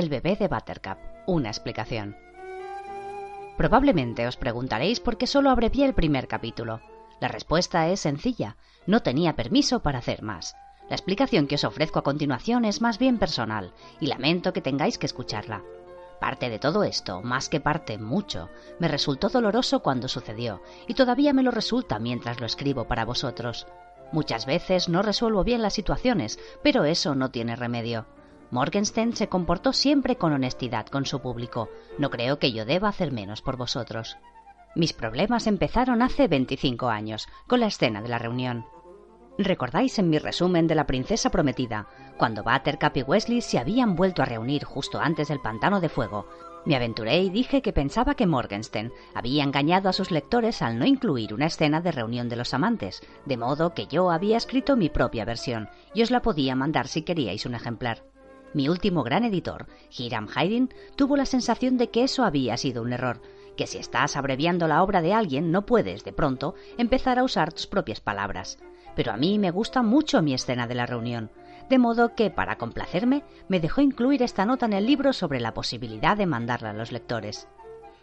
El bebé de Buttercup. Una explicación. Probablemente os preguntaréis por qué solo abrevié el primer capítulo. La respuesta es sencilla. No tenía permiso para hacer más. La explicación que os ofrezco a continuación es más bien personal, y lamento que tengáis que escucharla. Parte de todo esto, más que parte, mucho, me resultó doloroso cuando sucedió, y todavía me lo resulta mientras lo escribo para vosotros. Muchas veces no resuelvo bien las situaciones, pero eso no tiene remedio. Morgenstern se comportó siempre con honestidad con su público. No creo que yo deba hacer menos por vosotros. Mis problemas empezaron hace 25 años, con la escena de la reunión. ¿Recordáis en mi resumen de la princesa prometida, cuando Buttercup y Wesley se habían vuelto a reunir justo antes del pantano de fuego? Me aventuré y dije que pensaba que Morgenstern había engañado a sus lectores al no incluir una escena de reunión de los amantes, de modo que yo había escrito mi propia versión y os la podía mandar si queríais un ejemplar. Mi último gran editor, Hiram Haydn, tuvo la sensación de que eso había sido un error, que si estás abreviando la obra de alguien no puedes, de pronto, empezar a usar tus propias palabras. Pero a mí me gusta mucho mi escena de la reunión, de modo que, para complacerme, me dejó incluir esta nota en el libro sobre la posibilidad de mandarla a los lectores.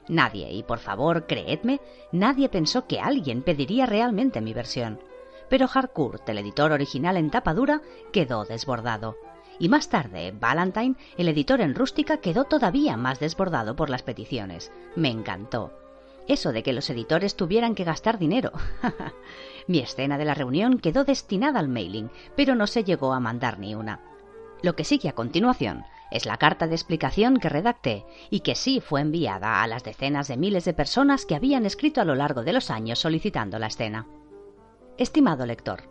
Nadie, y por favor, creedme, nadie pensó que alguien pediría realmente mi versión. Pero Harcourt, el editor original en tapa dura, quedó desbordado y más tarde Valentine, el editor en rústica, quedó todavía más desbordado por las peticiones. Me encantó. Eso de que los editores tuvieran que gastar dinero. Mi escena de la reunión quedó destinada al mailing, pero no se llegó a mandar ni una. Lo que sigue a continuación es la carta de explicación que redacté y que sí fue enviada a las decenas de miles de personas que habían escrito a lo largo de los años solicitando la escena. Estimado lector,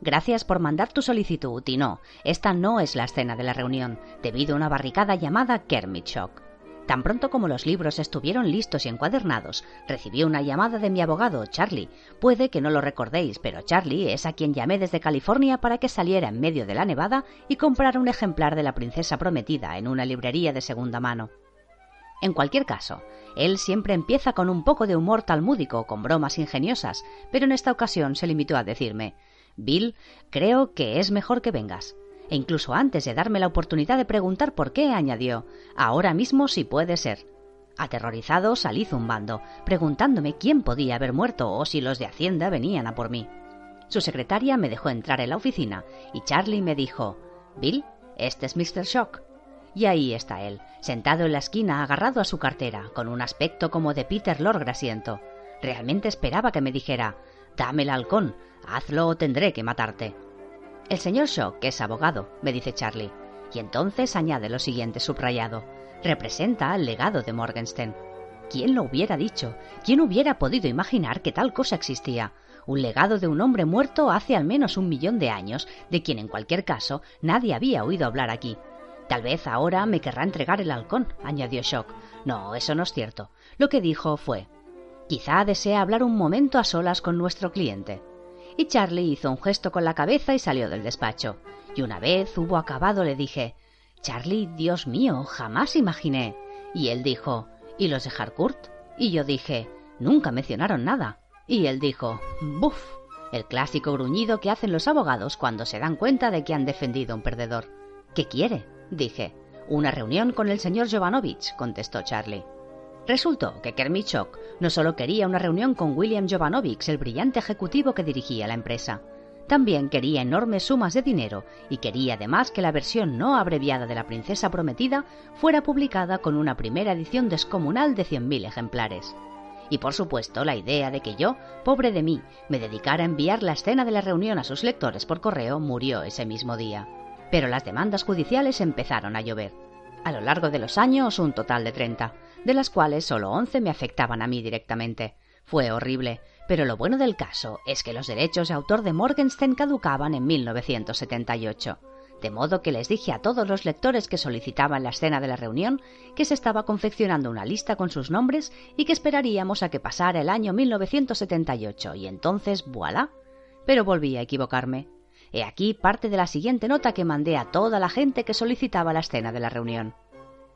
Gracias por mandar tu solicitud y no, esta no es la escena de la reunión, debido a una barricada llamada Kermit Shock. Tan pronto como los libros estuvieron listos y encuadernados, recibí una llamada de mi abogado, Charlie. Puede que no lo recordéis, pero Charlie es a quien llamé desde California para que saliera en medio de la nevada y comprara un ejemplar de la princesa prometida en una librería de segunda mano. En cualquier caso, él siempre empieza con un poco de humor talmúdico, con bromas ingeniosas, pero en esta ocasión se limitó a decirme Bill, creo que es mejor que vengas. E incluso antes de darme la oportunidad de preguntar por qué, añadió, ahora mismo sí puede ser. Aterrorizado salí zumbando, preguntándome quién podía haber muerto o si los de Hacienda venían a por mí. Su secretaria me dejó entrar en la oficina y Charlie me dijo, Bill, este es Mr. Shock. Y ahí está él, sentado en la esquina, agarrado a su cartera, con un aspecto como de Peter Lord grasiento. Realmente esperaba que me dijera, Dame el halcón, hazlo o tendré que matarte. El señor Shock es abogado, me dice Charlie, y entonces añade lo siguiente subrayado. Representa el legado de Morgenstern. ¿Quién lo hubiera dicho? ¿Quién hubiera podido imaginar que tal cosa existía? Un legado de un hombre muerto hace al menos un millón de años, de quien en cualquier caso nadie había oído hablar aquí. Tal vez ahora me querrá entregar el halcón, añadió Shock. No, eso no es cierto. Lo que dijo fue Quizá desea hablar un momento a solas con nuestro cliente. Y Charlie hizo un gesto con la cabeza y salió del despacho. Y una vez hubo acabado le dije, Charlie, Dios mío, jamás imaginé. Y él dijo, ¿y los de Harcourt? Y yo dije, nunca mencionaron nada. Y él dijo, ¡buf! El clásico gruñido que hacen los abogados cuando se dan cuenta de que han defendido a un perdedor. ¿Qué quiere? dije. Una reunión con el señor Jovanovich, contestó Charlie. Resultó que Kermit Shock no solo quería una reunión con William Jovanovic, el brillante ejecutivo que dirigía la empresa, también quería enormes sumas de dinero y quería además que la versión no abreviada de La Princesa Prometida fuera publicada con una primera edición descomunal de 100.000 ejemplares. Y por supuesto la idea de que yo, pobre de mí, me dedicara a enviar la escena de la reunión a sus lectores por correo murió ese mismo día. Pero las demandas judiciales empezaron a llover. A lo largo de los años, un total de 30 de las cuales solo once me afectaban a mí directamente. Fue horrible, pero lo bueno del caso es que los derechos de autor de Morgenstern caducaban en 1978. De modo que les dije a todos los lectores que solicitaban la escena de la reunión que se estaba confeccionando una lista con sus nombres y que esperaríamos a que pasara el año 1978 y entonces voilà. Pero volví a equivocarme. He aquí parte de la siguiente nota que mandé a toda la gente que solicitaba la escena de la reunión.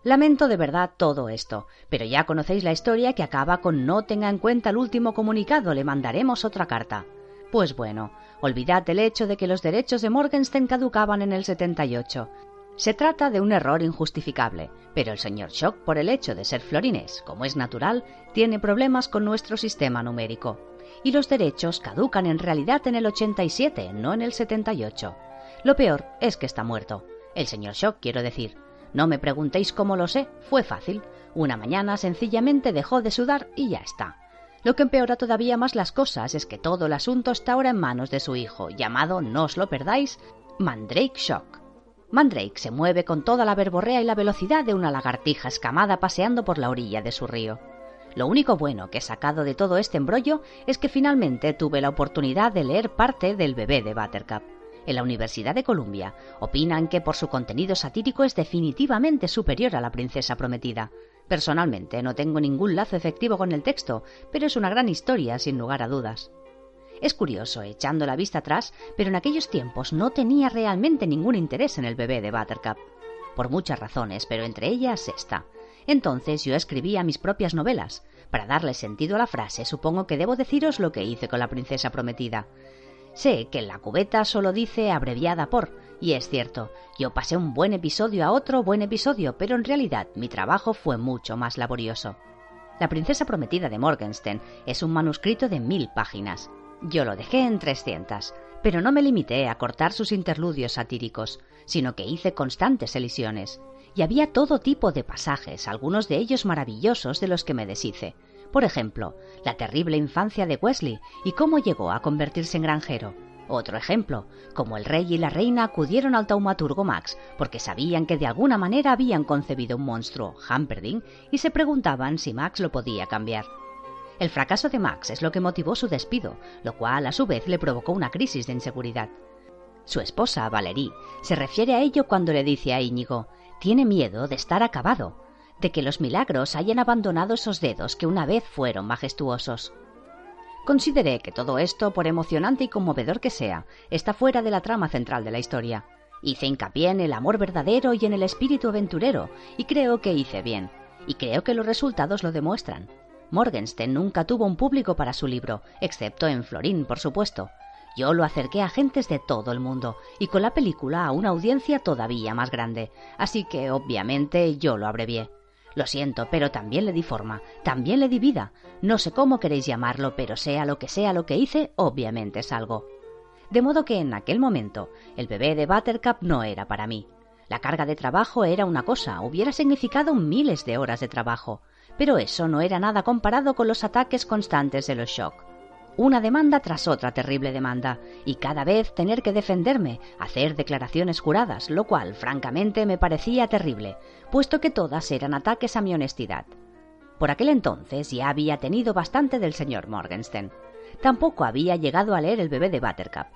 Lamento de verdad todo esto, pero ya conocéis la historia que acaba con no tenga en cuenta el último comunicado, le mandaremos otra carta. Pues bueno, olvidad el hecho de que los derechos de Morgenstern caducaban en el 78. Se trata de un error injustificable, pero el señor Shock, por el hecho de ser florinés, como es natural, tiene problemas con nuestro sistema numérico. Y los derechos caducan en realidad en el 87, no en el 78. Lo peor es que está muerto. El señor Shock, quiero decir. No me preguntéis cómo lo sé, fue fácil. Una mañana sencillamente dejó de sudar y ya está. Lo que empeora todavía más las cosas es que todo el asunto está ahora en manos de su hijo, llamado, no os lo perdáis, Mandrake Shock. Mandrake se mueve con toda la verborrea y la velocidad de una lagartija escamada paseando por la orilla de su río. Lo único bueno que he sacado de todo este embrollo es que finalmente tuve la oportunidad de leer parte del bebé de Buttercup. En la Universidad de Columbia opinan que por su contenido satírico es definitivamente superior a la princesa prometida. Personalmente no tengo ningún lazo efectivo con el texto, pero es una gran historia sin lugar a dudas. Es curioso, echando la vista atrás, pero en aquellos tiempos no tenía realmente ningún interés en el bebé de Buttercup. Por muchas razones, pero entre ellas esta. Entonces yo escribía mis propias novelas. Para darle sentido a la frase, supongo que debo deciros lo que hice con la princesa prometida. Sé que en la cubeta solo dice abreviada por, y es cierto, yo pasé un buen episodio a otro buen episodio, pero en realidad mi trabajo fue mucho más laborioso. La princesa prometida de Morgenstern es un manuscrito de mil páginas. Yo lo dejé en 300, pero no me limité a cortar sus interludios satíricos, sino que hice constantes elisiones. Y había todo tipo de pasajes, algunos de ellos maravillosos de los que me deshice. Por ejemplo, la terrible infancia de Wesley y cómo llegó a convertirse en granjero. Otro ejemplo, cómo el rey y la reina acudieron al taumaturgo Max porque sabían que de alguna manera habían concebido un monstruo, Hamperding, y se preguntaban si Max lo podía cambiar. El fracaso de Max es lo que motivó su despido, lo cual a su vez le provocó una crisis de inseguridad. Su esposa, Valerie, se refiere a ello cuando le dice a Íñigo, tiene miedo de estar acabado, de que los milagros hayan abandonado esos dedos que una vez fueron majestuosos. Consideré que todo esto, por emocionante y conmovedor que sea, está fuera de la trama central de la historia. Hice hincapié en el amor verdadero y en el espíritu aventurero, y creo que hice bien, y creo que los resultados lo demuestran. Morgenstern nunca tuvo un público para su libro, excepto en Florín, por supuesto. Yo lo acerqué a gentes de todo el mundo y con la película a una audiencia todavía más grande, así que obviamente yo lo abrevié. Lo siento, pero también le di forma, también le di vida. No sé cómo queréis llamarlo, pero sea lo que sea lo que hice, obviamente es algo. De modo que en aquel momento el bebé de Buttercup no era para mí. La carga de trabajo era una cosa, hubiera significado miles de horas de trabajo pero eso no era nada comparado con los ataques constantes de los shock. Una demanda tras otra terrible demanda, y cada vez tener que defenderme, hacer declaraciones juradas, lo cual francamente me parecía terrible, puesto que todas eran ataques a mi honestidad. Por aquel entonces ya había tenido bastante del señor Morgenstern. Tampoco había llegado a leer El bebé de Buttercup.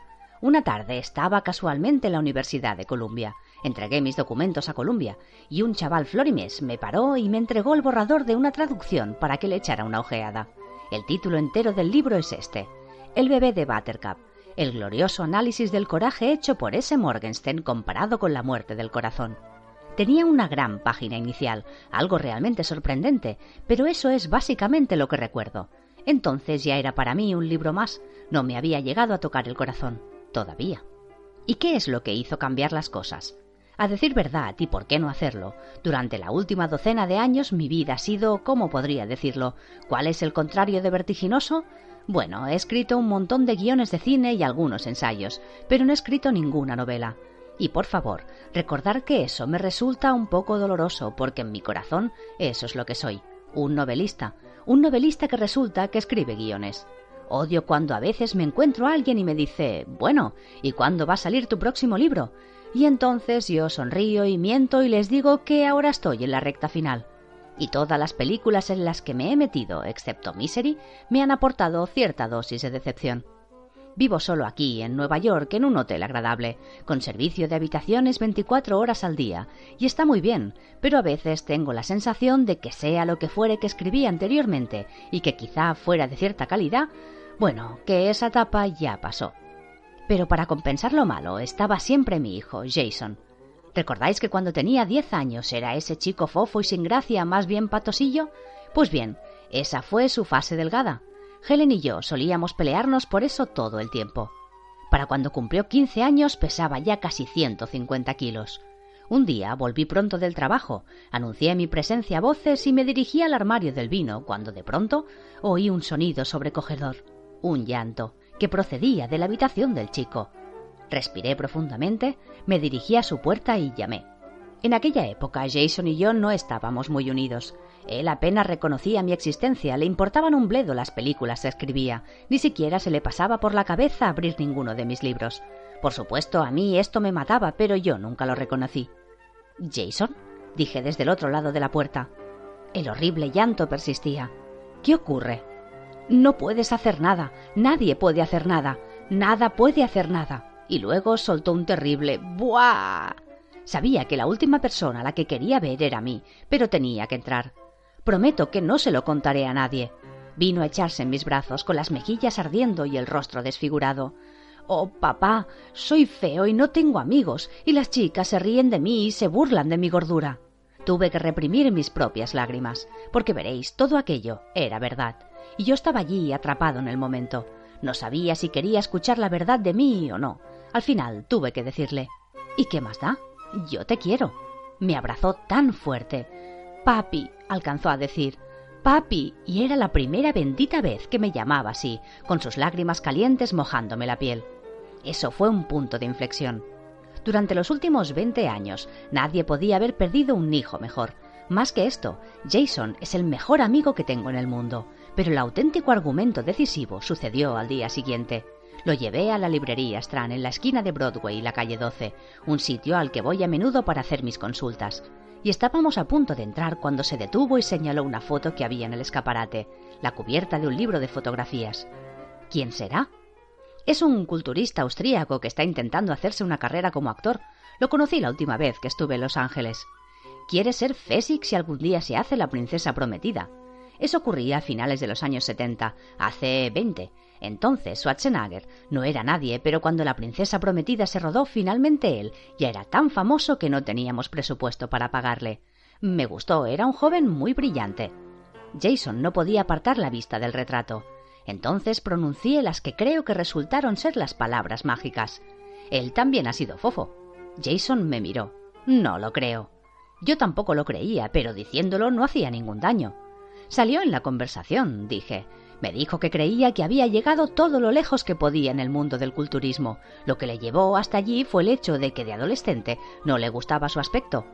Una tarde estaba casualmente en la Universidad de Columbia Entregué mis documentos a Columbia y un chaval florimés me paró y me entregó el borrador de una traducción para que le echara una ojeada. El título entero del libro es este: El bebé de Buttercup, el glorioso análisis del coraje hecho por ese Morgenstern comparado con la muerte del corazón. Tenía una gran página inicial, algo realmente sorprendente, pero eso es básicamente lo que recuerdo. Entonces ya era para mí un libro más, no me había llegado a tocar el corazón, todavía. ¿Y qué es lo que hizo cambiar las cosas? A decir verdad, y por qué no hacerlo, durante la última docena de años mi vida ha sido, ¿cómo podría decirlo? ¿Cuál es el contrario de vertiginoso? Bueno, he escrito un montón de guiones de cine y algunos ensayos, pero no he escrito ninguna novela. Y por favor, recordar que eso me resulta un poco doloroso, porque en mi corazón eso es lo que soy, un novelista, un novelista que resulta que escribe guiones. Odio cuando a veces me encuentro a alguien y me dice, bueno, ¿y cuándo va a salir tu próximo libro? Y entonces yo sonrío y miento y les digo que ahora estoy en la recta final. Y todas las películas en las que me he metido, excepto Misery, me han aportado cierta dosis de decepción. Vivo solo aquí, en Nueva York, en un hotel agradable, con servicio de habitaciones 24 horas al día, y está muy bien, pero a veces tengo la sensación de que sea lo que fuere que escribí anteriormente, y que quizá fuera de cierta calidad, bueno, que esa etapa ya pasó. Pero para compensar lo malo estaba siempre mi hijo, Jason. ¿Recordáis que cuando tenía diez años era ese chico fofo y sin gracia, más bien patosillo? Pues bien, esa fue su fase delgada. Helen y yo solíamos pelearnos por eso todo el tiempo. Para cuando cumplió 15 años pesaba ya casi 150 kilos. Un día volví pronto del trabajo, anuncié mi presencia a voces y me dirigí al armario del vino cuando de pronto oí un sonido sobrecogedor, un llanto, que procedía de la habitación del chico. Respiré profundamente, me dirigí a su puerta y llamé. En aquella época Jason y yo no estábamos muy unidos. Él apenas reconocía mi existencia, le importaban un bledo las películas que escribía, ni siquiera se le pasaba por la cabeza abrir ninguno de mis libros. Por supuesto, a mí esto me mataba, pero yo nunca lo reconocí. ¿Jason? dije desde el otro lado de la puerta. El horrible llanto persistía. ¿Qué ocurre? No puedes hacer nada, nadie puede hacer nada, nada puede hacer nada. Y luego soltó un terrible ¡Buah! Sabía que la última persona a la que quería ver era mí, pero tenía que entrar. Prometo que no se lo contaré a nadie. Vino a echarse en mis brazos con las mejillas ardiendo y el rostro desfigurado. Oh, papá, soy feo y no tengo amigos, y las chicas se ríen de mí y se burlan de mi gordura. Tuve que reprimir mis propias lágrimas, porque veréis, todo aquello era verdad, y yo estaba allí atrapado en el momento. No sabía si quería escuchar la verdad de mí o no. Al final tuve que decirle ¿Y qué más da? Yo te quiero. Me abrazó tan fuerte. Papi, alcanzó a decir. Papi, y era la primera bendita vez que me llamaba así, con sus lágrimas calientes mojándome la piel. Eso fue un punto de inflexión. Durante los últimos veinte años nadie podía haber perdido un hijo mejor. Más que esto, Jason es el mejor amigo que tengo en el mundo. Pero el auténtico argumento decisivo sucedió al día siguiente. Lo llevé a la librería Strand en la esquina de Broadway y la calle 12, un sitio al que voy a menudo para hacer mis consultas. Y estábamos a punto de entrar cuando se detuvo y señaló una foto que había en el escaparate, la cubierta de un libro de fotografías. ¿Quién será? Es un culturista austríaco que está intentando hacerse una carrera como actor. Lo conocí la última vez que estuve en Los Ángeles. Quiere ser Fessig si algún día se hace la princesa prometida. Eso ocurría a finales de los años 70, hace 20, entonces Schwarzenegger no era nadie, pero cuando La Princesa Prometida se rodó, finalmente él ya era tan famoso que no teníamos presupuesto para pagarle. Me gustó, era un joven muy brillante. Jason no podía apartar la vista del retrato. Entonces pronuncié las que creo que resultaron ser las palabras mágicas. Él también ha sido fofo. Jason me miró. No lo creo. Yo tampoco lo creía, pero diciéndolo no hacía ningún daño. Salió en la conversación, dije. Me dijo que creía que había llegado todo lo lejos que podía en el mundo del culturismo. Lo que le llevó hasta allí fue el hecho de que de adolescente no le gustaba su aspecto.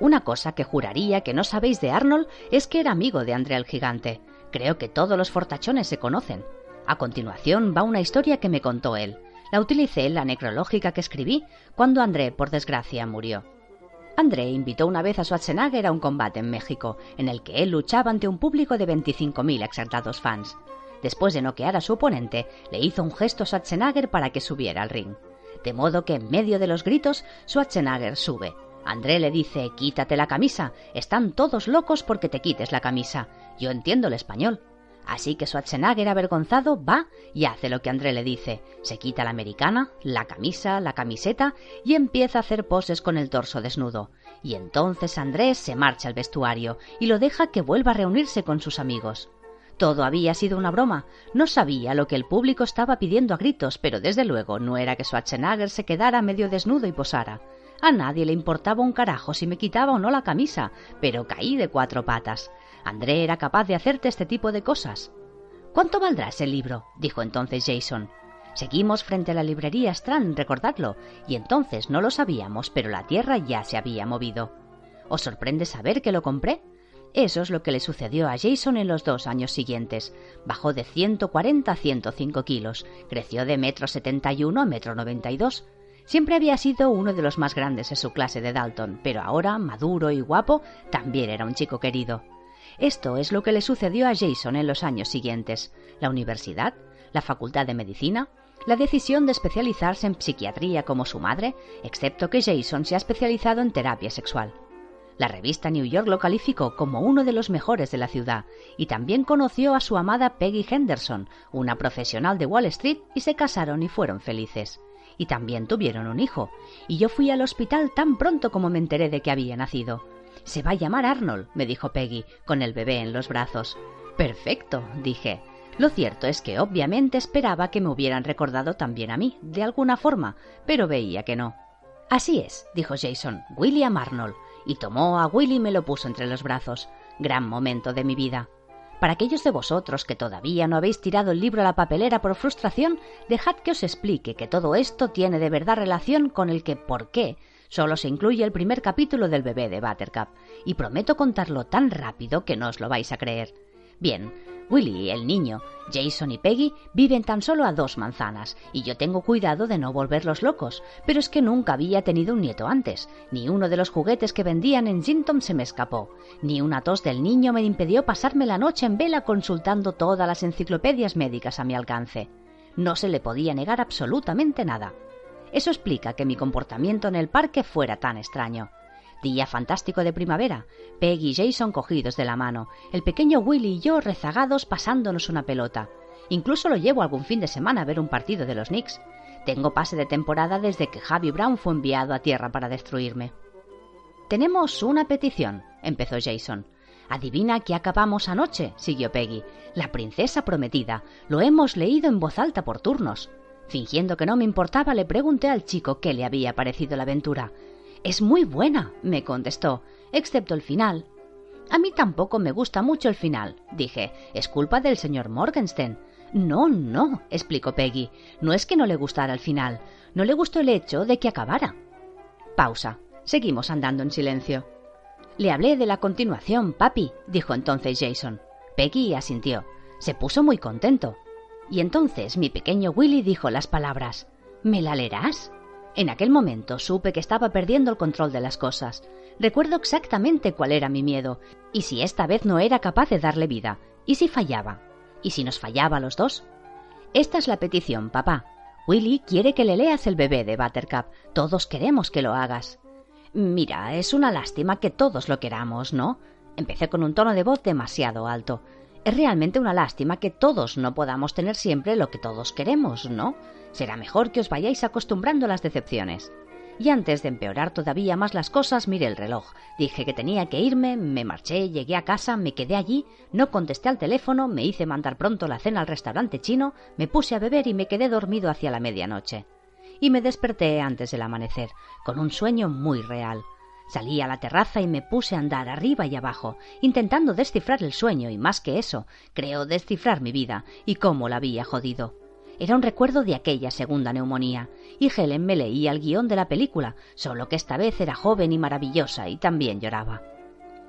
Una cosa que juraría que no sabéis de Arnold es que era amigo de André el Gigante. Creo que todos los fortachones se conocen. A continuación va una historia que me contó él. La utilicé en la necrológica que escribí cuando André, por desgracia, murió. André invitó una vez a Schwarzenegger a un combate en México, en el que él luchaba ante un público de 25.000 exaltados fans. Después de noquear a su oponente, le hizo un gesto a Schwarzenegger para que subiera al ring. De modo que en medio de los gritos, Schwarzenegger sube. André le dice, quítate la camisa, están todos locos porque te quites la camisa. Yo entiendo el español. Así que Schwarzenegger, avergonzado, va y hace lo que André le dice. Se quita la americana, la camisa, la camiseta y empieza a hacer poses con el torso desnudo. Y entonces Andrés se marcha al vestuario y lo deja que vuelva a reunirse con sus amigos. Todo había sido una broma. No sabía lo que el público estaba pidiendo a gritos, pero desde luego no era que Schwarzenegger se quedara medio desnudo y posara. A nadie le importaba un carajo si me quitaba o no la camisa, pero caí de cuatro patas. André era capaz de hacerte este tipo de cosas. ¿Cuánto valdrá ese libro? dijo entonces Jason. Seguimos frente a la librería Strand, recordadlo, y entonces no lo sabíamos, pero la tierra ya se había movido. ¿Os sorprende saber que lo compré? Eso es lo que le sucedió a Jason en los dos años siguientes. Bajó de 140 a 105 kilos, creció de metro 71 a metro 92. Siempre había sido uno de los más grandes en su clase de Dalton, pero ahora, maduro y guapo, también era un chico querido. Esto es lo que le sucedió a Jason en los años siguientes. La universidad, la facultad de medicina, la decisión de especializarse en psiquiatría como su madre, excepto que Jason se ha especializado en terapia sexual. La revista New York lo calificó como uno de los mejores de la ciudad y también conoció a su amada Peggy Henderson, una profesional de Wall Street, y se casaron y fueron felices. Y también tuvieron un hijo, y yo fui al hospital tan pronto como me enteré de que había nacido. Se va a llamar Arnold, me dijo Peggy, con el bebé en los brazos. Perfecto, dije. Lo cierto es que obviamente esperaba que me hubieran recordado también a mí, de alguna forma, pero veía que no. Así es, dijo Jason, William Arnold, y tomó a Willy y me lo puso entre los brazos. Gran momento de mi vida. Para aquellos de vosotros que todavía no habéis tirado el libro a la papelera por frustración, dejad que os explique que todo esto tiene de verdad relación con el que por qué solo se incluye el primer capítulo del bebé de Buttercup, y prometo contarlo tan rápido que no os lo vais a creer. Bien, Willy, el niño, Jason y Peggy viven tan solo a dos manzanas, y yo tengo cuidado de no volverlos locos, pero es que nunca había tenido un nieto antes, ni uno de los juguetes que vendían en Gintom se me escapó, ni una tos del niño me impidió pasarme la noche en vela consultando todas las enciclopedias médicas a mi alcance. No se le podía negar absolutamente nada. Eso explica que mi comportamiento en el parque fuera tan extraño. Día fantástico de primavera. Peggy y Jason cogidos de la mano. El pequeño Willy y yo rezagados pasándonos una pelota. Incluso lo llevo algún fin de semana a ver un partido de los Knicks. Tengo pase de temporada desde que Javi Brown fue enviado a tierra para destruirme. Tenemos una petición, empezó Jason. Adivina qué acabamos anoche, siguió Peggy. La princesa prometida. Lo hemos leído en voz alta por turnos. Fingiendo que no me importaba, le pregunté al chico qué le había parecido la aventura. Es muy buena, me contestó, excepto el final. A mí tampoco me gusta mucho el final, dije. Es culpa del señor Morgenstern. No, no, explicó Peggy. No es que no le gustara el final, no le gustó el hecho de que acabara. Pausa. Seguimos andando en silencio. Le hablé de la continuación, papi, dijo entonces Jason. Peggy asintió. Se puso muy contento. Y entonces mi pequeño Willy dijo las palabras ¿Me la leerás? En aquel momento supe que estaba perdiendo el control de las cosas. Recuerdo exactamente cuál era mi miedo, y si esta vez no era capaz de darle vida, y si fallaba, y si nos fallaba a los dos. Esta es la petición, papá. Willy quiere que le leas el bebé de Buttercup. Todos queremos que lo hagas. Mira, es una lástima que todos lo queramos, ¿no? Empecé con un tono de voz demasiado alto. Es realmente una lástima que todos no podamos tener siempre lo que todos queremos, ¿no? Será mejor que os vayáis acostumbrando a las decepciones. Y antes de empeorar todavía más las cosas, miré el reloj. Dije que tenía que irme, me marché, llegué a casa, me quedé allí, no contesté al teléfono, me hice mandar pronto la cena al restaurante chino, me puse a beber y me quedé dormido hacia la medianoche. Y me desperté antes del amanecer, con un sueño muy real. Salí a la terraza y me puse a andar arriba y abajo, intentando descifrar el sueño y más que eso, creo descifrar mi vida y cómo la había jodido. Era un recuerdo de aquella segunda neumonía, y Helen me leía el guion de la película, solo que esta vez era joven y maravillosa y también lloraba.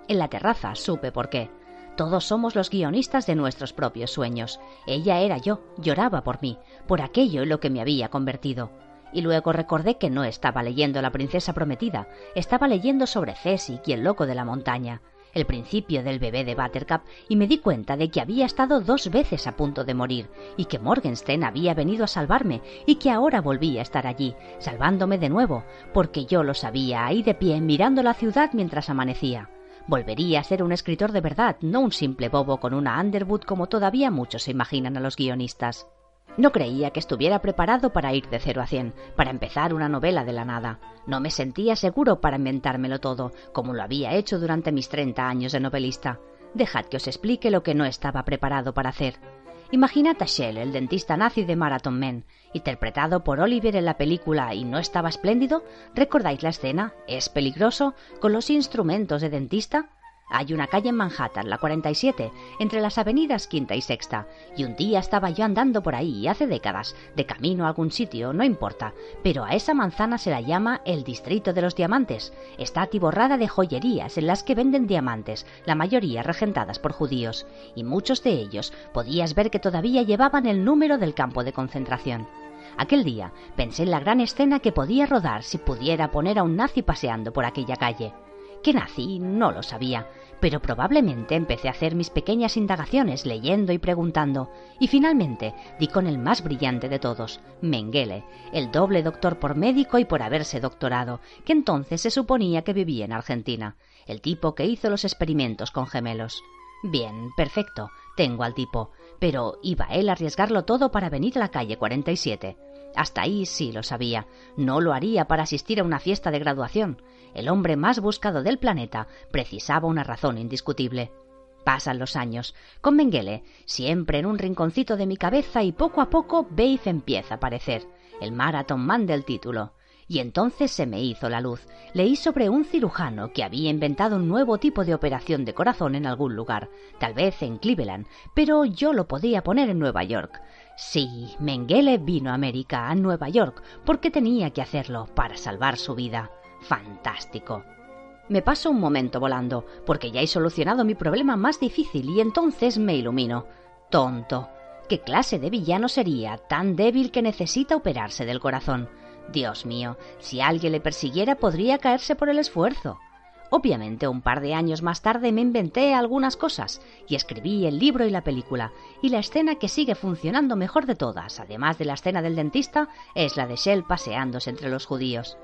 En la terraza supe por qué. Todos somos los guionistas de nuestros propios sueños. Ella era yo, lloraba por mí, por aquello en lo que me había convertido. Y luego recordé que no estaba leyendo La princesa prometida, estaba leyendo sobre Cesi y el loco de la montaña, el principio del bebé de Buttercup y me di cuenta de que había estado dos veces a punto de morir y que Morgenstern había venido a salvarme y que ahora volvía a estar allí, salvándome de nuevo, porque yo lo sabía ahí de pie mirando la ciudad mientras amanecía. Volvería a ser un escritor de verdad, no un simple bobo con una Underwood como todavía muchos se imaginan a los guionistas. No creía que estuviera preparado para ir de cero a cien, para empezar una novela de la nada. No me sentía seguro para inventármelo todo, como lo había hecho durante mis treinta años de novelista. Dejad que os explique lo que no estaba preparado para hacer. Imaginad a Shell, el dentista nazi de Marathon Men, interpretado por Oliver en la película y no estaba espléndido. ¿Recordáis la escena? ¿Es peligroso? ¿Con los instrumentos de dentista? Hay una calle en Manhattan, la 47, entre las avenidas Quinta y Sexta, y un día estaba yo andando por ahí, hace décadas, de camino a algún sitio, no importa, pero a esa manzana se la llama el Distrito de los Diamantes. Está atiborrada de joyerías en las que venden diamantes, la mayoría regentadas por judíos, y muchos de ellos podías ver que todavía llevaban el número del campo de concentración. Aquel día pensé en la gran escena que podía rodar si pudiera poner a un nazi paseando por aquella calle. ¿Qué nazi? No lo sabía, pero probablemente empecé a hacer mis pequeñas indagaciones leyendo y preguntando, y finalmente di con el más brillante de todos, Mengele, el doble doctor por médico y por haberse doctorado, que entonces se suponía que vivía en Argentina, el tipo que hizo los experimentos con gemelos. Bien, perfecto, tengo al tipo, pero ¿iba él a arriesgarlo todo para venir a la calle 47? Hasta ahí sí lo sabía. No lo haría para asistir a una fiesta de graduación el hombre más buscado del planeta, precisaba una razón indiscutible. Pasan los años. Con Mengele, siempre en un rinconcito de mi cabeza y poco a poco Beif empieza a aparecer, el Marathon Man del título. Y entonces se me hizo la luz. Leí sobre un cirujano que había inventado un nuevo tipo de operación de corazón en algún lugar, tal vez en Cleveland, pero yo lo podía poner en Nueva York. Sí, Mengele vino a América, a Nueva York, porque tenía que hacerlo para salvar su vida. Fantástico. Me paso un momento volando, porque ya he solucionado mi problema más difícil y entonces me ilumino. Tonto. ¿Qué clase de villano sería tan débil que necesita operarse del corazón? Dios mío, si alguien le persiguiera podría caerse por el esfuerzo. Obviamente, un par de años más tarde me inventé algunas cosas y escribí el libro y la película, y la escena que sigue funcionando mejor de todas, además de la escena del dentista, es la de Shell paseándose entre los judíos.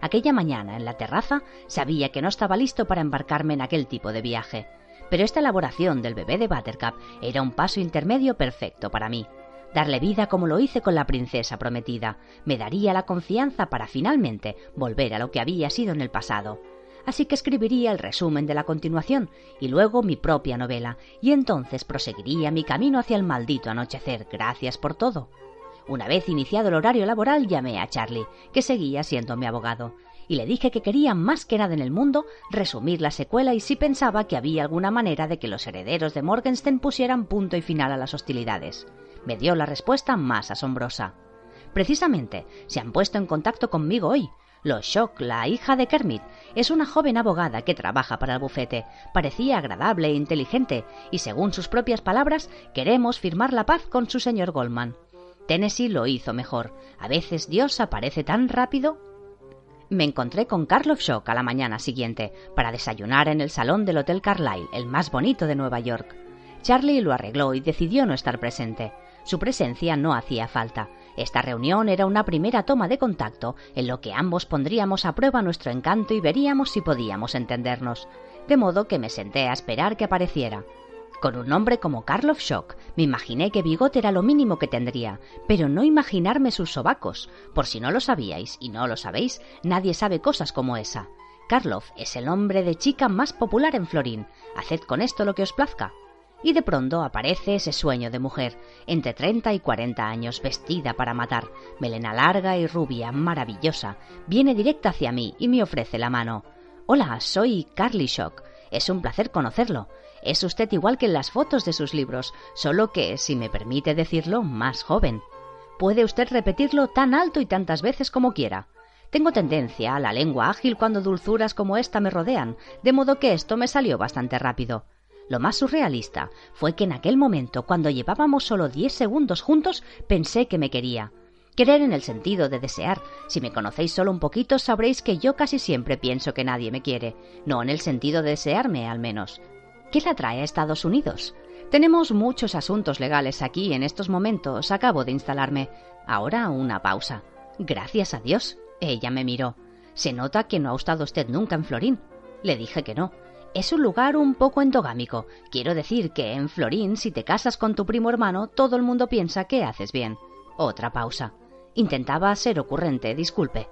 Aquella mañana, en la terraza, sabía que no estaba listo para embarcarme en aquel tipo de viaje, pero esta elaboración del bebé de Buttercup era un paso intermedio perfecto para mí. Darle vida como lo hice con la princesa prometida me daría la confianza para finalmente volver a lo que había sido en el pasado. Así que escribiría el resumen de la continuación y luego mi propia novela, y entonces proseguiría mi camino hacia el maldito anochecer. Gracias por todo. Una vez iniciado el horario laboral llamé a Charlie, que seguía siendo mi abogado, y le dije que quería más que nada en el mundo resumir la secuela y si pensaba que había alguna manera de que los herederos de Morgenstern pusieran punto y final a las hostilidades. Me dio la respuesta más asombrosa. Precisamente, se han puesto en contacto conmigo hoy. Lo Shock, la hija de Kermit, es una joven abogada que trabaja para el bufete. Parecía agradable e inteligente, y según sus propias palabras, queremos firmar la paz con su señor Goldman. Tennessee lo hizo mejor. A veces Dios aparece tan rápido. Me encontré con Karloff Shock a la mañana siguiente para desayunar en el salón del Hotel Carlyle, el más bonito de Nueva York. Charlie lo arregló y decidió no estar presente. Su presencia no hacía falta. Esta reunión era una primera toma de contacto en lo que ambos pondríamos a prueba nuestro encanto y veríamos si podíamos entendernos. De modo que me senté a esperar que apareciera. Con un nombre como Karloff Shock, me imaginé que bigote era lo mínimo que tendría, pero no imaginarme sus sobacos. Por si no lo sabíais y no lo sabéis, nadie sabe cosas como esa. Karloff es el nombre de chica más popular en Florín. Haced con esto lo que os plazca. Y de pronto aparece ese sueño de mujer, entre treinta y cuarenta años, vestida para matar, melena larga y rubia, maravillosa. Viene directa hacia mí y me ofrece la mano. Hola, soy Carly Shock. Es un placer conocerlo. Es usted igual que en las fotos de sus libros, solo que, si me permite decirlo, más joven. Puede usted repetirlo tan alto y tantas veces como quiera. Tengo tendencia a la lengua ágil cuando dulzuras como esta me rodean, de modo que esto me salió bastante rápido. Lo más surrealista fue que en aquel momento, cuando llevábamos solo diez segundos juntos, pensé que me quería. Querer en el sentido de desear. Si me conocéis solo un poquito, sabréis que yo casi siempre pienso que nadie me quiere, no en el sentido de desearme, al menos. ¿Qué la trae a Estados Unidos? Tenemos muchos asuntos legales aquí en estos momentos. Acabo de instalarme. Ahora una pausa. Gracias a Dios. Ella me miró. Se nota que no ha estado usted nunca en Florín. Le dije que no. Es un lugar un poco endogámico. Quiero decir que en Florín, si te casas con tu primo hermano, todo el mundo piensa que haces bien. Otra pausa. Intentaba ser ocurrente, disculpe.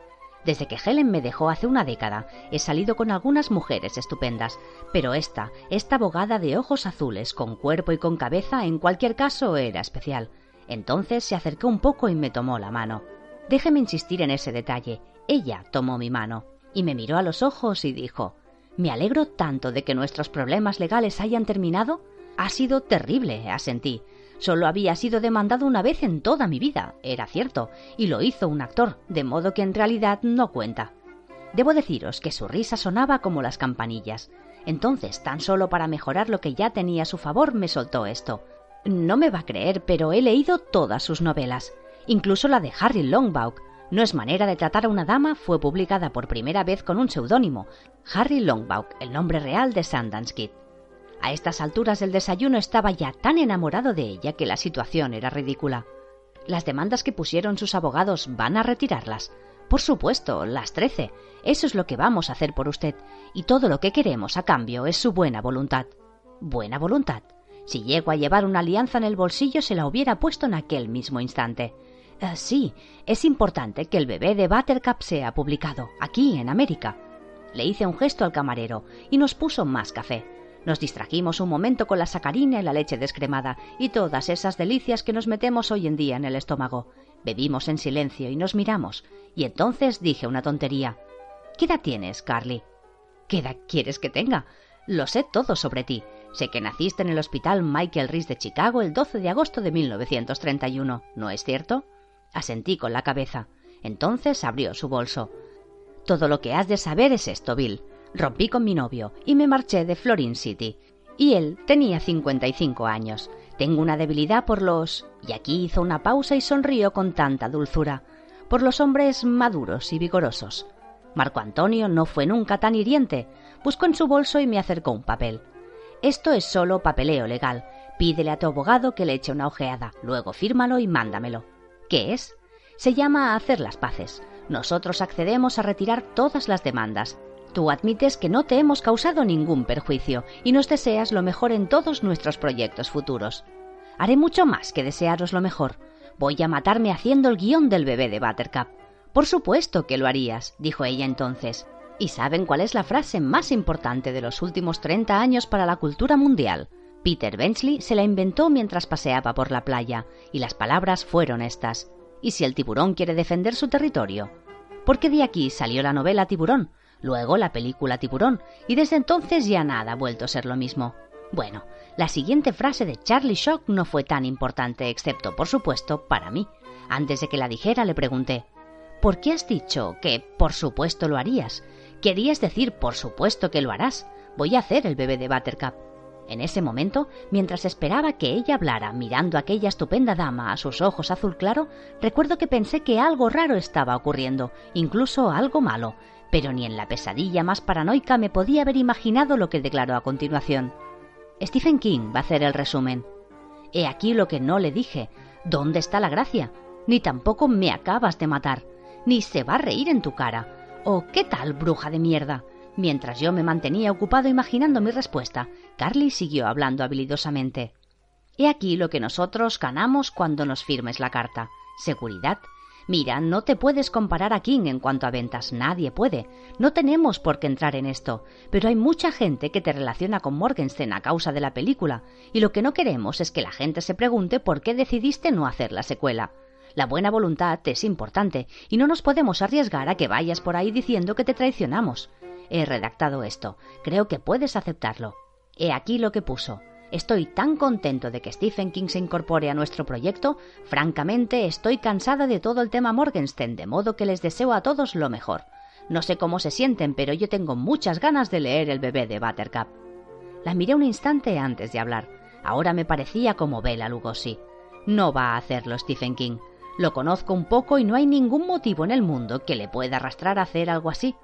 Desde que Helen me dejó hace una década, he salido con algunas mujeres estupendas, pero esta, esta abogada de ojos azules, con cuerpo y con cabeza, en cualquier caso era especial. Entonces se acercó un poco y me tomó la mano. Déjeme insistir en ese detalle. Ella tomó mi mano y me miró a los ojos y dijo Me alegro tanto de que nuestros problemas legales hayan terminado. Ha sido terrible, asentí. Solo había sido demandado una vez en toda mi vida, era cierto, y lo hizo un actor, de modo que en realidad no cuenta. Debo deciros que su risa sonaba como las campanillas. Entonces, tan solo para mejorar lo que ya tenía a su favor, me soltó esto. No me va a creer, pero he leído todas sus novelas, incluso la de Harry Longbaugh. No es manera de tratar a una dama fue publicada por primera vez con un seudónimo, Harry Longbaugh, el nombre real de Sundance Kid. A estas alturas del desayuno estaba ya tan enamorado de ella que la situación era ridícula. Las demandas que pusieron sus abogados van a retirarlas. Por supuesto, las trece. Eso es lo que vamos a hacer por usted. Y todo lo que queremos a cambio es su buena voluntad. Buena voluntad. Si llego a llevar una alianza en el bolsillo se la hubiera puesto en aquel mismo instante. Eh, sí, es importante que el bebé de Buttercup sea publicado, aquí en América. Le hice un gesto al camarero y nos puso más café. Nos distrajimos un momento con la sacarina y la leche descremada y todas esas delicias que nos metemos hoy en día en el estómago. Bebimos en silencio y nos miramos, y entonces dije una tontería. ¿Qué edad tienes, Carly? ¿Qué edad quieres que tenga? Lo sé todo sobre ti. Sé que naciste en el Hospital Michael Reese de Chicago el 12 de agosto de 1931, ¿no es cierto? Asentí con la cabeza. Entonces abrió su bolso. Todo lo que has de saber es esto, Bill. Rompí con mi novio y me marché de Florin City. Y él tenía 55 años. Tengo una debilidad por los... Y aquí hizo una pausa y sonrió con tanta dulzura. Por los hombres maduros y vigorosos. Marco Antonio no fue nunca tan hiriente. Buscó en su bolso y me acercó un papel. Esto es solo papeleo legal. Pídele a tu abogado que le eche una ojeada, luego fírmalo y mándamelo. ¿Qué es? Se llama hacer las paces. Nosotros accedemos a retirar todas las demandas. Tú admites que no te hemos causado ningún perjuicio y nos deseas lo mejor en todos nuestros proyectos futuros. Haré mucho más que desearos lo mejor. Voy a matarme haciendo el guion del bebé de Buttercup. Por supuesto que lo harías, dijo ella entonces. ¿Y saben cuál es la frase más importante de los últimos 30 años para la cultura mundial? Peter Benchley se la inventó mientras paseaba por la playa, y las palabras fueron estas. ¿Y si el tiburón quiere defender su territorio? Porque de aquí salió la novela Tiburón, luego la película Tiburón, y desde entonces ya nada ha vuelto a ser lo mismo. Bueno, la siguiente frase de Charlie Shock no fue tan importante, excepto, por supuesto, para mí. Antes de que la dijera, le pregunté ¿Por qué has dicho que por supuesto lo harías? Querías decir por supuesto que lo harás. Voy a hacer el bebé de Buttercup. En ese momento, mientras esperaba que ella hablara, mirando a aquella estupenda dama a sus ojos azul claro, recuerdo que pensé que algo raro estaba ocurriendo, incluso algo malo, pero ni en la pesadilla más paranoica me podía haber imaginado lo que declaró a continuación. Stephen King va a hacer el resumen. He aquí lo que no le dije. ¿Dónde está la gracia? Ni tampoco me acabas de matar ni se va a reír en tu cara. ¿O qué tal, bruja de mierda? Mientras yo me mantenía ocupado imaginando mi respuesta, Carly siguió hablando habilidosamente. He aquí lo que nosotros ganamos cuando nos firmes la carta. Seguridad. Mira, no te puedes comparar a King en cuanto a ventas, nadie puede. No tenemos por qué entrar en esto, pero hay mucha gente que te relaciona con Morgenstern a causa de la película, y lo que no queremos es que la gente se pregunte por qué decidiste no hacer la secuela. La buena voluntad es importante y no nos podemos arriesgar a que vayas por ahí diciendo que te traicionamos. He redactado esto. Creo que puedes aceptarlo. He aquí lo que puso. Estoy tan contento de que Stephen King se incorpore a nuestro proyecto. Francamente, estoy cansada de todo el tema Morgenstern, de modo que les deseo a todos lo mejor. No sé cómo se sienten, pero yo tengo muchas ganas de leer El bebé de Buttercup. La miré un instante antes de hablar. Ahora me parecía como Bela Lugosi. No va a hacerlo Stephen King. Lo conozco un poco y no hay ningún motivo en el mundo que le pueda arrastrar a hacer algo así.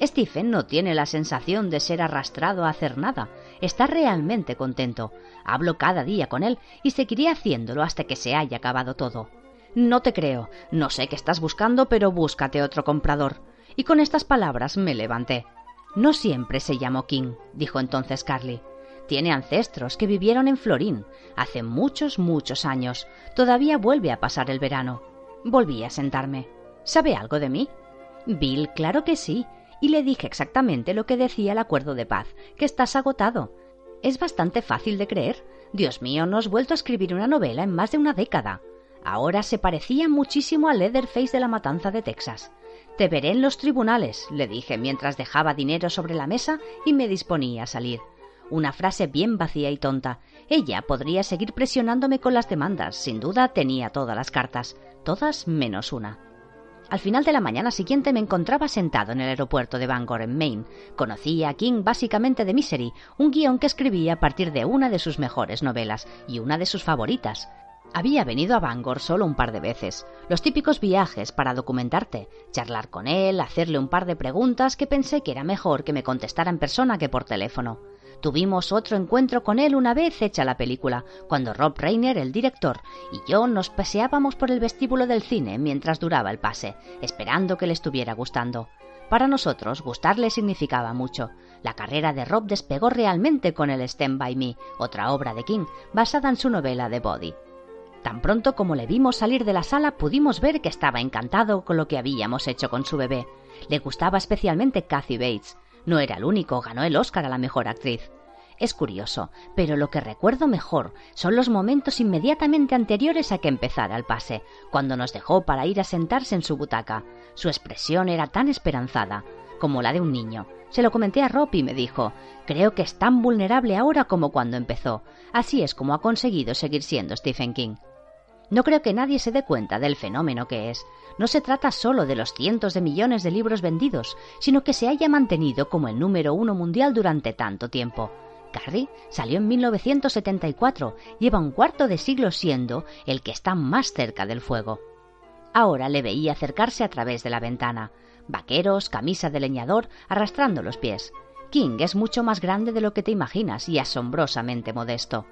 Stephen no tiene la sensación de ser arrastrado a hacer nada. Está realmente contento. Hablo cada día con él y seguiré haciéndolo hasta que se haya acabado todo. No te creo. No sé qué estás buscando, pero búscate otro comprador. Y con estas palabras me levanté. No siempre se llamó King, dijo entonces Carly. Tiene ancestros que vivieron en Florín hace muchos, muchos años. Todavía vuelve a pasar el verano. Volví a sentarme. ¿Sabe algo de mí? Bill, claro que sí. Y le dije exactamente lo que decía el acuerdo de paz, que estás agotado. Es bastante fácil de creer. Dios mío, no has vuelto a escribir una novela en más de una década. Ahora se parecía muchísimo a Leatherface de la matanza de Texas. Te veré en los tribunales, le dije mientras dejaba dinero sobre la mesa y me disponía a salir. Una frase bien vacía y tonta. Ella podría seguir presionándome con las demandas. Sin duda tenía todas las cartas. Todas menos una. Al final de la mañana siguiente me encontraba sentado en el aeropuerto de Bangor, en Maine. Conocía a King básicamente de Misery, un guion que escribía a partir de una de sus mejores novelas y una de sus favoritas. Había venido a Bangor solo un par de veces, los típicos viajes para documentarte, charlar con él, hacerle un par de preguntas que pensé que era mejor que me contestara en persona que por teléfono. Tuvimos otro encuentro con él una vez hecha la película, cuando Rob Reiner, el director, y yo nos paseábamos por el vestíbulo del cine mientras duraba el pase, esperando que le estuviera gustando. Para nosotros, gustarle significaba mucho. La carrera de Rob despegó realmente con el Stand By Me, otra obra de King, basada en su novela The Body. Tan pronto como le vimos salir de la sala pudimos ver que estaba encantado con lo que habíamos hecho con su bebé. Le gustaba especialmente Kathy Bates, no era el único, ganó el Oscar a la mejor actriz. Es curioso, pero lo que recuerdo mejor son los momentos inmediatamente anteriores a que empezara el pase, cuando nos dejó para ir a sentarse en su butaca. Su expresión era tan esperanzada como la de un niño. Se lo comenté a Rob y me dijo, creo que es tan vulnerable ahora como cuando empezó. Así es como ha conseguido seguir siendo Stephen King. No creo que nadie se dé cuenta del fenómeno que es. No se trata solo de los cientos de millones de libros vendidos, sino que se haya mantenido como el número uno mundial durante tanto tiempo. Carrie salió en 1974, lleva un cuarto de siglo siendo el que está más cerca del fuego. Ahora le veía acercarse a través de la ventana. Vaqueros, camisa de leñador, arrastrando los pies. King es mucho más grande de lo que te imaginas y asombrosamente modesto.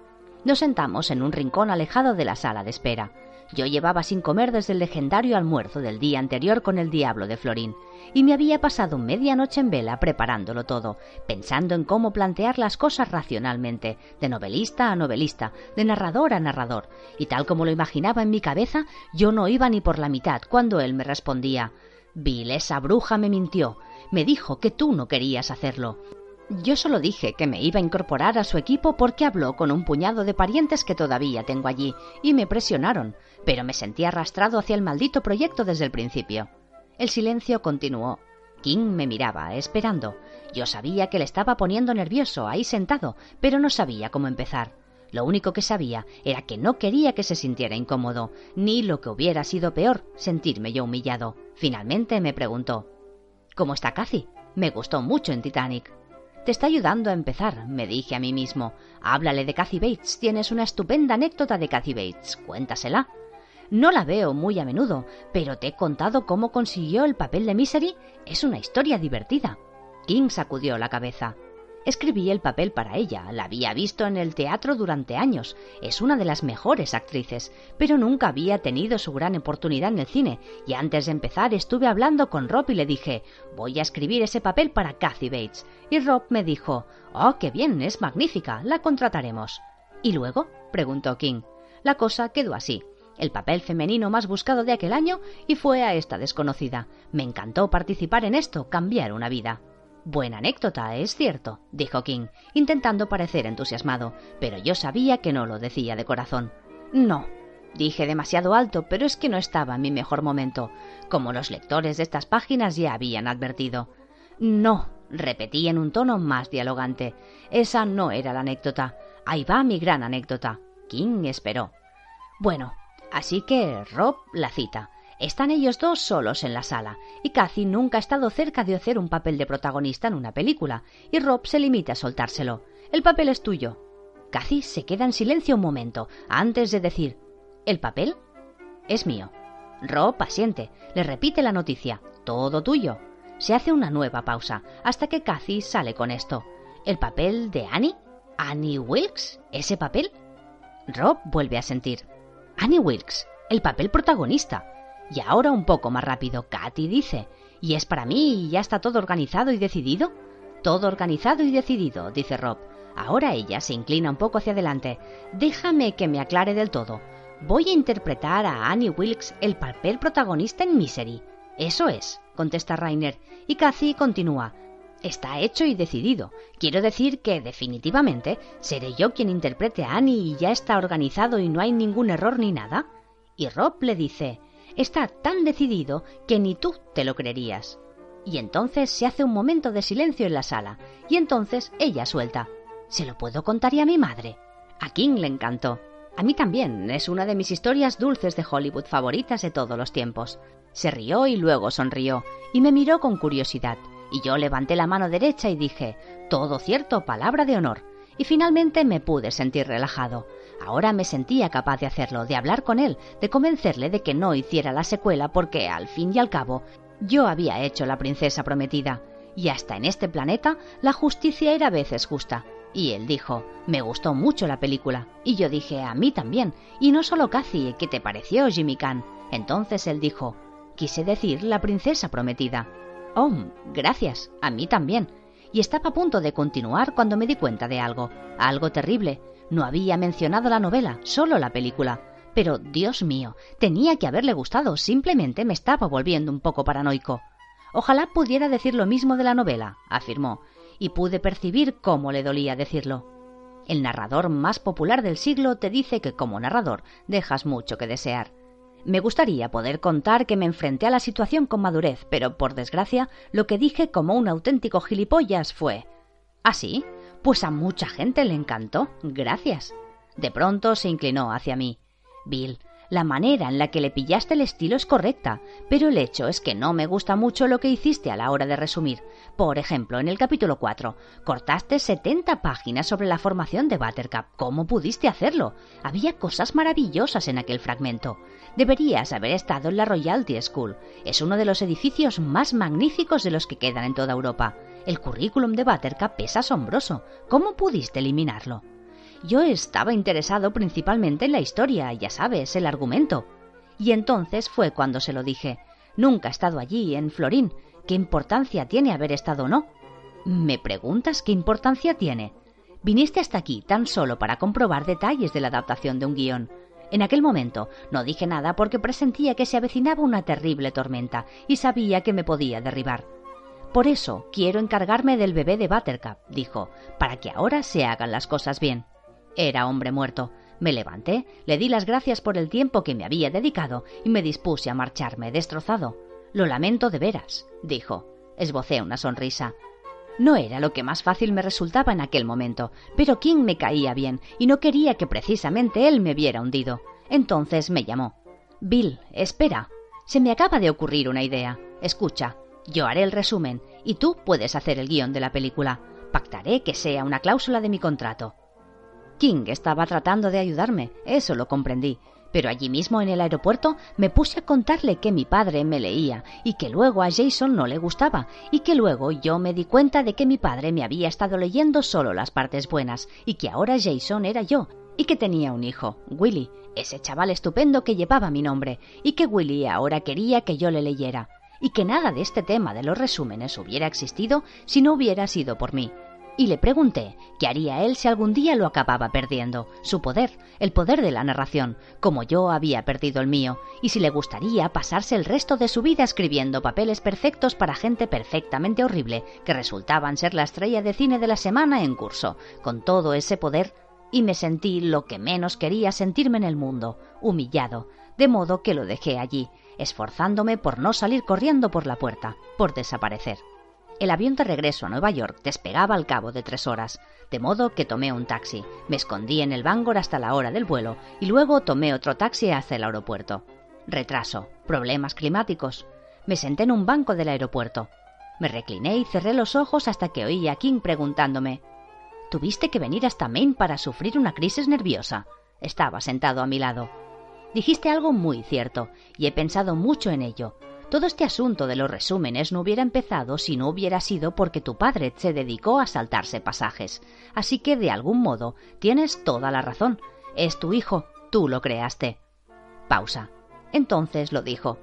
Nos sentamos en un rincón alejado de la sala de espera. Yo llevaba sin comer desde el legendario almuerzo del día anterior con el diablo de Florín, y me había pasado media noche en vela preparándolo todo, pensando en cómo plantear las cosas racionalmente, de novelista a novelista, de narrador a narrador, y tal como lo imaginaba en mi cabeza, yo no iba ni por la mitad cuando él me respondía Bill, esa bruja me mintió. Me dijo que tú no querías hacerlo. Yo solo dije que me iba a incorporar a su equipo porque habló con un puñado de parientes que todavía tengo allí, y me presionaron, pero me sentí arrastrado hacia el maldito proyecto desde el principio. El silencio continuó. King me miraba, esperando. Yo sabía que le estaba poniendo nervioso ahí sentado, pero no sabía cómo empezar. Lo único que sabía era que no quería que se sintiera incómodo, ni lo que hubiera sido peor, sentirme yo humillado. Finalmente me preguntó ¿Cómo está Cathy? Me gustó mucho en Titanic. Te está ayudando a empezar, me dije a mí mismo. Háblale de Cathy Bates. Tienes una estupenda anécdota de Cathy Bates. Cuéntasela. No la veo muy a menudo, pero te he contado cómo consiguió el papel de Misery. Es una historia divertida. King sacudió la cabeza. Escribí el papel para ella, la había visto en el teatro durante años, es una de las mejores actrices, pero nunca había tenido su gran oportunidad en el cine, y antes de empezar estuve hablando con Rob y le dije, voy a escribir ese papel para Kathy Bates, y Rob me dijo, oh, qué bien, es magnífica, la contrataremos. ¿Y luego? preguntó King. La cosa quedó así el papel femenino más buscado de aquel año y fue a esta desconocida. Me encantó participar en esto, cambiar una vida. Buena anécdota, es cierto, dijo King, intentando parecer entusiasmado, pero yo sabía que no lo decía de corazón. No, dije demasiado alto, pero es que no estaba en mi mejor momento, como los lectores de estas páginas ya habían advertido. No, repetí en un tono más dialogante. Esa no era la anécdota. Ahí va mi gran anécdota. King esperó. Bueno, así que Rob la cita. Están ellos dos solos en la sala, y Cathy nunca ha estado cerca de hacer un papel de protagonista en una película, y Rob se limita a soltárselo. El papel es tuyo. Cathy se queda en silencio un momento, antes de decir ¿El papel? Es mío. Rob asiente, le repite la noticia. Todo tuyo. Se hace una nueva pausa, hasta que Cathy sale con esto. ¿El papel de Annie? ¿Annie Wilkes? ¿Ese papel? Rob vuelve a sentir. Annie Wilkes, el papel protagonista. Y ahora un poco más rápido, Katy dice. ¿Y es para mí y ya está todo organizado y decidido? Todo organizado y decidido, dice Rob. Ahora ella se inclina un poco hacia adelante. Déjame que me aclare del todo. Voy a interpretar a Annie Wilkes el papel protagonista en Misery. Eso es, contesta Rainer, y Cathy continúa. Está hecho y decidido. Quiero decir que definitivamente seré yo quien interprete a Annie y ya está organizado y no hay ningún error ni nada. Y Rob le dice, está tan decidido que ni tú te lo creerías. Y entonces se hace un momento de silencio en la sala, y entonces ella suelta. ¿Se lo puedo contar y a mi madre? A King le encantó. A mí también, es una de mis historias dulces de Hollywood favoritas de todos los tiempos. Se rió y luego sonrió, y me miró con curiosidad, y yo levanté la mano derecha y dije, todo cierto, palabra de honor, y finalmente me pude sentir relajado. Ahora me sentía capaz de hacerlo, de hablar con él, de convencerle de que no hiciera la secuela porque, al fin y al cabo, yo había hecho la princesa prometida, y hasta en este planeta la justicia era a veces justa. Y él dijo, me gustó mucho la película. Y yo dije, a mí también. Y no solo Cathy, ¿qué te pareció, Jimmy Khan? Entonces él dijo, quise decir la princesa prometida. Oh, gracias, a mí también. Y estaba a punto de continuar cuando me di cuenta de algo, algo terrible, no había mencionado la novela, solo la película. Pero, Dios mío, tenía que haberle gustado, simplemente me estaba volviendo un poco paranoico. Ojalá pudiera decir lo mismo de la novela, afirmó, y pude percibir cómo le dolía decirlo. El narrador más popular del siglo te dice que como narrador dejas mucho que desear. Me gustaría poder contar que me enfrenté a la situación con madurez, pero por desgracia lo que dije como un auténtico gilipollas fue ¿Ah, sí? Pues a mucha gente le encantó. Gracias. De pronto se inclinó hacia mí. Bill, la manera en la que le pillaste el estilo es correcta, pero el hecho es que no me gusta mucho lo que hiciste a la hora de resumir. Por ejemplo, en el capítulo 4, cortaste 70 páginas sobre la formación de Buttercup. ¿Cómo pudiste hacerlo? Había cosas maravillosas en aquel fragmento. Deberías haber estado en la Royalty School. Es uno de los edificios más magníficos de los que quedan en toda Europa. El currículum de Buttercup es asombroso. ¿Cómo pudiste eliminarlo? Yo estaba interesado principalmente en la historia, ya sabes, el argumento. Y entonces fue cuando se lo dije. Nunca he estado allí, en Florín. ¿Qué importancia tiene haber estado o no? ¿Me preguntas qué importancia tiene? Viniste hasta aquí tan solo para comprobar detalles de la adaptación de un guion. En aquel momento no dije nada porque presentía que se avecinaba una terrible tormenta y sabía que me podía derribar. Por eso quiero encargarme del bebé de Buttercup, dijo, para que ahora se hagan las cosas bien. Era hombre muerto. Me levanté, le di las gracias por el tiempo que me había dedicado y me dispuse a marcharme destrozado. Lo lamento de veras, dijo. Esbocé una sonrisa. No era lo que más fácil me resultaba en aquel momento, pero King me caía bien y no quería que precisamente él me viera hundido. Entonces me llamó. Bill, espera. Se me acaba de ocurrir una idea. Escucha, yo haré el resumen y tú puedes hacer el guion de la película. Pactaré que sea una cláusula de mi contrato. King estaba tratando de ayudarme, eso lo comprendí, pero allí mismo en el aeropuerto me puse a contarle que mi padre me leía y que luego a Jason no le gustaba y que luego yo me di cuenta de que mi padre me había estado leyendo solo las partes buenas y que ahora Jason era yo y que tenía un hijo, Willy, ese chaval estupendo que llevaba mi nombre y que Willy ahora quería que yo le leyera y que nada de este tema de los resúmenes hubiera existido si no hubiera sido por mí. Y le pregunté qué haría él si algún día lo acababa perdiendo, su poder, el poder de la narración, como yo había perdido el mío, y si le gustaría pasarse el resto de su vida escribiendo papeles perfectos para gente perfectamente horrible, que resultaban ser la estrella de cine de la semana en curso, con todo ese poder, y me sentí lo que menos quería sentirme en el mundo, humillado, de modo que lo dejé allí, esforzándome por no salir corriendo por la puerta, por desaparecer. El avión de regreso a Nueva York despegaba al cabo de tres horas, de modo que tomé un taxi, me escondí en el Bangor hasta la hora del vuelo y luego tomé otro taxi hacia el aeropuerto. Retraso, problemas climáticos. Me senté en un banco del aeropuerto. Me recliné y cerré los ojos hasta que oí a King preguntándome Tuviste que venir hasta Maine para sufrir una crisis nerviosa. Estaba sentado a mi lado. Dijiste algo muy cierto, y he pensado mucho en ello. Todo este asunto de los resúmenes no hubiera empezado si no hubiera sido porque tu padre se dedicó a saltarse pasajes. Así que, de algún modo, tienes toda la razón. Es tu hijo, tú lo creaste. Pausa. Entonces lo dijo.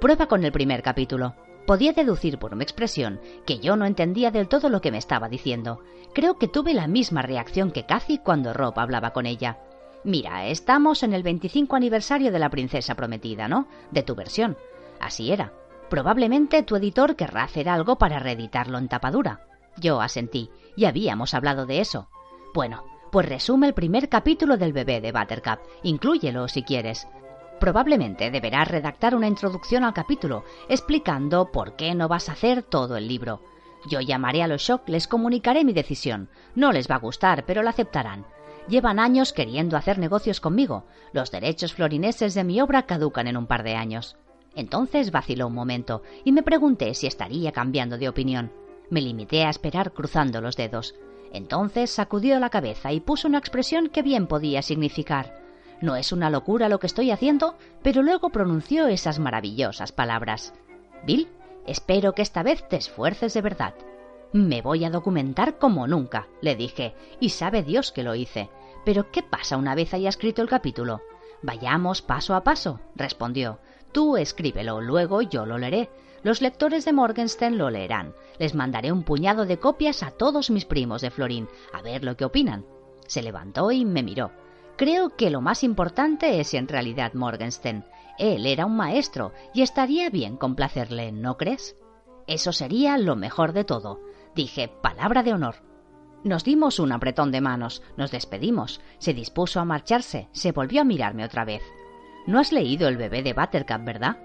Prueba con el primer capítulo. Podía deducir por mi expresión que yo no entendía del todo lo que me estaba diciendo. Creo que tuve la misma reacción que Cathy cuando Rob hablaba con ella. Mira, estamos en el 25 aniversario de la princesa prometida, ¿no? De tu versión. Así era. Probablemente tu editor querrá hacer algo para reeditarlo en tapadura. Yo asentí, y habíamos hablado de eso. Bueno, pues resume el primer capítulo del bebé de Buttercup. Inclúyelo si quieres. Probablemente deberás redactar una introducción al capítulo, explicando por qué no vas a hacer todo el libro. Yo llamaré a los Shock, les comunicaré mi decisión. No les va a gustar, pero la aceptarán. Llevan años queriendo hacer negocios conmigo. Los derechos florineses de mi obra caducan en un par de años. Entonces vaciló un momento y me pregunté si estaría cambiando de opinión. Me limité a esperar cruzando los dedos. Entonces sacudió la cabeza y puso una expresión que bien podía significar. No es una locura lo que estoy haciendo, pero luego pronunció esas maravillosas palabras. Bill, espero que esta vez te esfuerces de verdad. Me voy a documentar como nunca, le dije, y sabe Dios que lo hice. Pero ¿qué pasa una vez haya escrito el capítulo? Vayamos paso a paso, respondió. Tú escríbelo, luego yo lo leeré. Los lectores de Morgenstern lo leerán. Les mandaré un puñado de copias a todos mis primos de Florín, a ver lo que opinan. Se levantó y me miró. Creo que lo más importante es en realidad Morgenstern. Él era un maestro y estaría bien complacerle, ¿no crees? Eso sería lo mejor de todo. Dije, palabra de honor. Nos dimos un apretón de manos, nos despedimos, se dispuso a marcharse, se volvió a mirarme otra vez. No has leído El bebé de Buttercup, ¿verdad?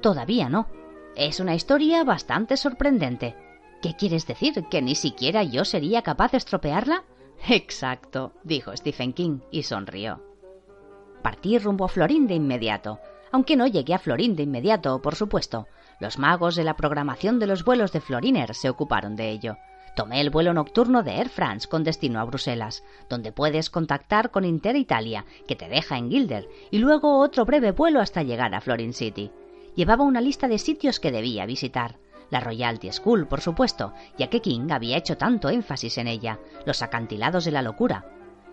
Todavía no. Es una historia bastante sorprendente. ¿Qué quieres decir? ¿Que ni siquiera yo sería capaz de estropearla? Exacto, dijo Stephen King y sonrió. Partí rumbo a Florín de inmediato, aunque no llegué a Florín de inmediato, por supuesto. Los magos de la programación de los vuelos de Floriner se ocuparon de ello. Tomé el vuelo nocturno de Air France con destino a Bruselas, donde puedes contactar con Inter Italia, que te deja en Gilder, y luego otro breve vuelo hasta llegar a Florin City. Llevaba una lista de sitios que debía visitar. La Royalty School, por supuesto, ya que King había hecho tanto énfasis en ella, los acantilados de la locura.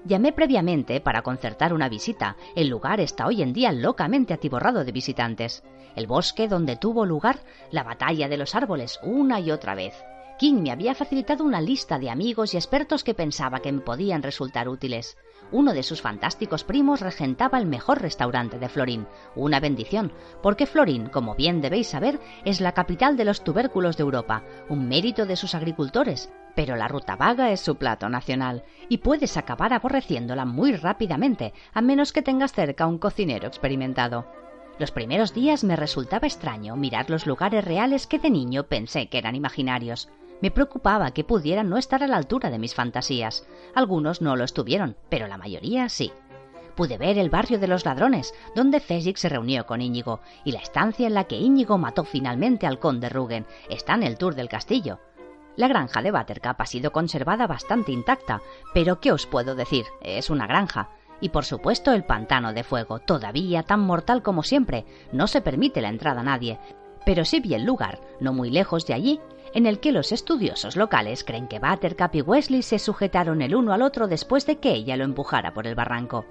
Llamé previamente para concertar una visita. El lugar está hoy en día locamente atiborrado de visitantes. El bosque donde tuvo lugar la batalla de los árboles una y otra vez. King me había facilitado una lista de amigos y expertos que pensaba que me podían resultar útiles. Uno de sus fantásticos primos regentaba el mejor restaurante de Florín, una bendición, porque Florín, como bien debéis saber, es la capital de los tubérculos de Europa, un mérito de sus agricultores, pero la ruta vaga es su plato nacional, y puedes acabar aborreciéndola muy rápidamente, a menos que tengas cerca un cocinero experimentado. Los primeros días me resultaba extraño mirar los lugares reales que de niño pensé que eran imaginarios. Me preocupaba que pudieran no estar a la altura de mis fantasías. Algunos no lo estuvieron, pero la mayoría sí. Pude ver el barrio de los ladrones, donde Fésix se reunió con Íñigo, y la estancia en la que Íñigo mató finalmente al conde Rugen. Está en el tour del castillo. La granja de Buttercup ha sido conservada bastante intacta, pero ¿qué os puedo decir? Es una granja. Y por supuesto el pantano de fuego, todavía tan mortal como siempre. No se permite la entrada a nadie. Pero sí vi el lugar, no muy lejos de allí, en el que los estudiosos locales creen que Buttercup y Wesley se sujetaron el uno al otro después de que ella lo empujara por el barranco.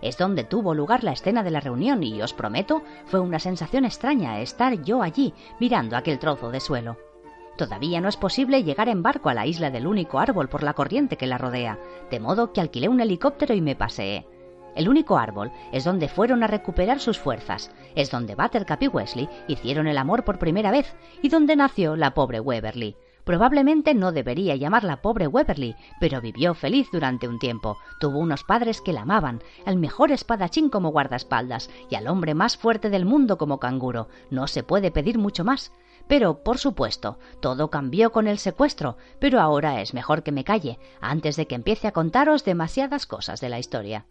Es donde tuvo lugar la escena de la reunión y os prometo, fue una sensación extraña estar yo allí mirando aquel trozo de suelo. Todavía no es posible llegar en barco a la isla del único árbol por la corriente que la rodea, de modo que alquilé un helicóptero y me paseé. El único árbol es donde fueron a recuperar sus fuerzas, es donde Buttercup y Wesley hicieron el amor por primera vez y donde nació la pobre Weberly. Probablemente no debería llamarla pobre Weberly, pero vivió feliz durante un tiempo. Tuvo unos padres que la amaban, al mejor espadachín como guardaespaldas y al hombre más fuerte del mundo como canguro. No se puede pedir mucho más. Pero, por supuesto, todo cambió con el secuestro, pero ahora es mejor que me calle, antes de que empiece a contaros demasiadas cosas de la historia.